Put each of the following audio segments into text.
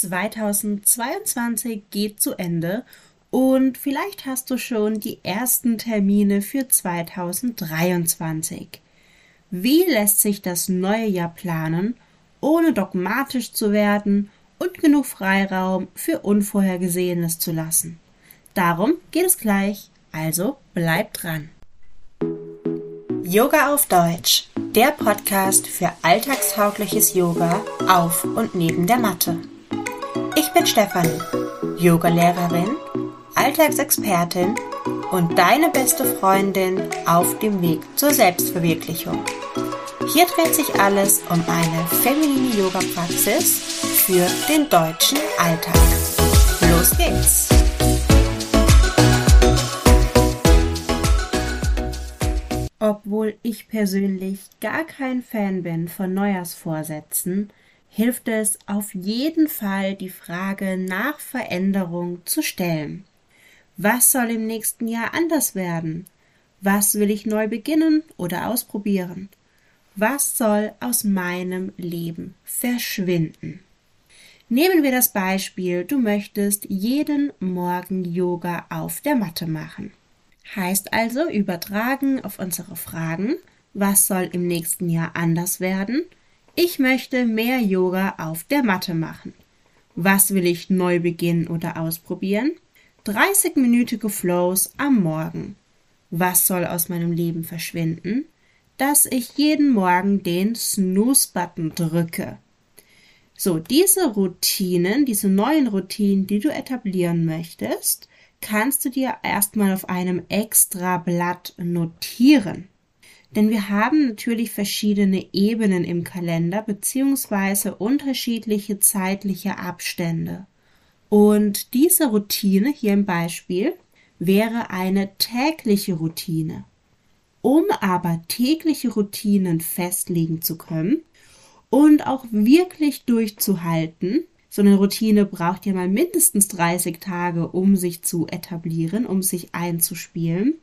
2022 geht zu Ende und vielleicht hast du schon die ersten Termine für 2023. Wie lässt sich das neue Jahr planen, ohne dogmatisch zu werden und genug Freiraum für Unvorhergesehenes zu lassen? Darum geht es gleich, also bleib dran. Yoga auf Deutsch, der Podcast für alltagstaugliches Yoga auf und neben der Matte. Ich bin Stefanie, Yogalehrerin, Alltagsexpertin und deine beste Freundin auf dem Weg zur Selbstverwirklichung. Hier dreht sich alles um eine feminine Yoga-Praxis für den deutschen Alltag. Los geht's! Obwohl ich persönlich gar kein Fan bin von Neujahrsvorsätzen, hilft es auf jeden Fall, die Frage nach Veränderung zu stellen. Was soll im nächsten Jahr anders werden? Was will ich neu beginnen oder ausprobieren? Was soll aus meinem Leben verschwinden? Nehmen wir das Beispiel, du möchtest jeden Morgen Yoga auf der Matte machen. Heißt also übertragen auf unsere Fragen, was soll im nächsten Jahr anders werden ich möchte mehr Yoga auf der Matte machen. Was will ich neu beginnen oder ausprobieren? 30-minütige Flows am Morgen. Was soll aus meinem Leben verschwinden? Dass ich jeden Morgen den Snooze-Button drücke. So, diese Routinen, diese neuen Routinen, die du etablieren möchtest, kannst du dir erstmal auf einem extra Blatt notieren. Denn wir haben natürlich verschiedene Ebenen im Kalender beziehungsweise unterschiedliche zeitliche Abstände. Und diese Routine hier im Beispiel wäre eine tägliche Routine. Um aber tägliche Routinen festlegen zu können und auch wirklich durchzuhalten, so eine Routine braucht ja mal mindestens 30 Tage, um sich zu etablieren, um sich einzuspielen,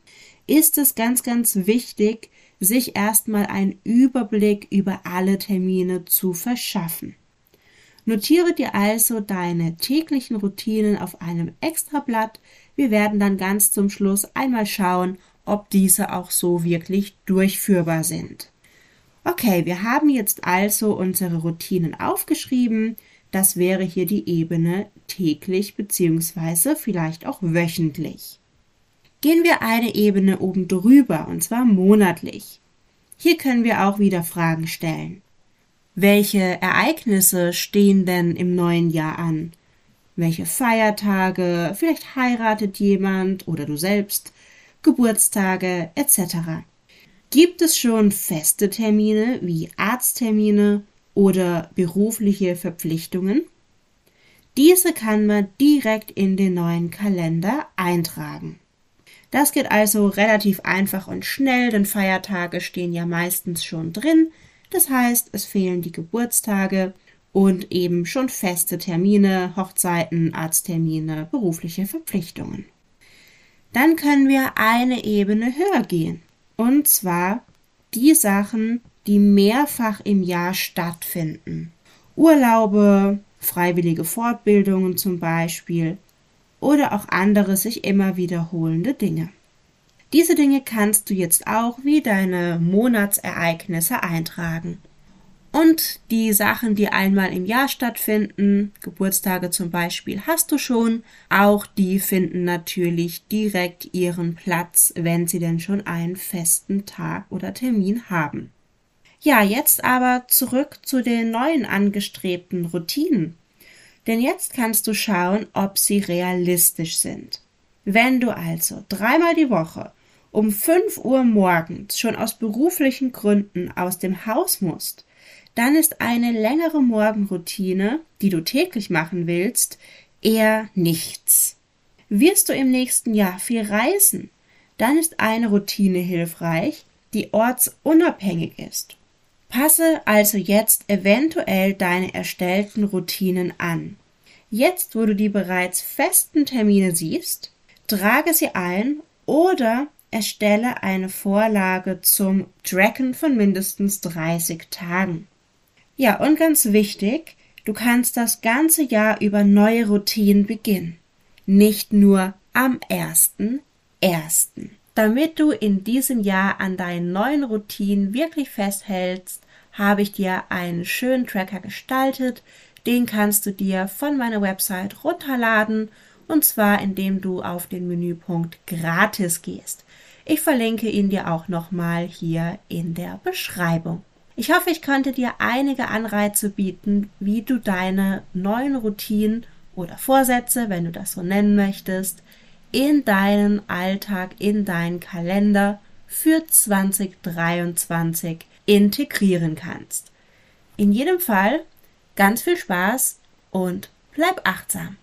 ist es ganz, ganz wichtig, sich erstmal einen Überblick über alle Termine zu verschaffen. Notiere dir also deine täglichen Routinen auf einem Extrablatt. Wir werden dann ganz zum Schluss einmal schauen, ob diese auch so wirklich durchführbar sind. Okay, wir haben jetzt also unsere Routinen aufgeschrieben. Das wäre hier die Ebene täglich bzw. vielleicht auch wöchentlich gehen wir eine Ebene oben drüber, und zwar monatlich. Hier können wir auch wieder Fragen stellen. Welche Ereignisse stehen denn im neuen Jahr an? Welche Feiertage, vielleicht heiratet jemand oder du selbst, Geburtstage etc. Gibt es schon feste Termine wie Arzttermine oder berufliche Verpflichtungen? Diese kann man direkt in den neuen Kalender eintragen. Das geht also relativ einfach und schnell, denn Feiertage stehen ja meistens schon drin. Das heißt, es fehlen die Geburtstage und eben schon feste Termine, Hochzeiten, Arzttermine, berufliche Verpflichtungen. Dann können wir eine Ebene höher gehen. Und zwar die Sachen, die mehrfach im Jahr stattfinden. Urlaube, freiwillige Fortbildungen zum Beispiel, oder auch andere sich immer wiederholende Dinge. Diese Dinge kannst du jetzt auch wie deine Monatsereignisse eintragen. Und die Sachen, die einmal im Jahr stattfinden, Geburtstage zum Beispiel, hast du schon. Auch die finden natürlich direkt ihren Platz, wenn sie denn schon einen festen Tag oder Termin haben. Ja, jetzt aber zurück zu den neuen angestrebten Routinen. Denn jetzt kannst du schauen, ob sie realistisch sind. Wenn du also dreimal die Woche um 5 Uhr morgens schon aus beruflichen Gründen aus dem Haus musst, dann ist eine längere Morgenroutine, die du täglich machen willst, eher nichts. Wirst du im nächsten Jahr viel reisen, dann ist eine Routine hilfreich, die ortsunabhängig ist. Passe also jetzt eventuell deine erstellten Routinen an. Jetzt, wo du die bereits festen Termine siehst, trage sie ein oder erstelle eine Vorlage zum Tracken von mindestens 30 Tagen. Ja, und ganz wichtig, Du kannst das ganze Jahr über neue Routinen beginnen, nicht nur am 1.1. Damit du in diesem Jahr an deinen neuen Routinen wirklich festhältst, habe ich dir einen schönen Tracker gestaltet. Den kannst du dir von meiner Website runterladen und zwar indem du auf den Menüpunkt Gratis gehst. Ich verlinke ihn dir auch nochmal hier in der Beschreibung. Ich hoffe, ich konnte dir einige Anreize bieten, wie du deine neuen Routinen oder Vorsätze, wenn du das so nennen möchtest, in deinen Alltag, in deinen Kalender für 2023 integrieren kannst. In jedem Fall ganz viel Spaß und bleib achtsam.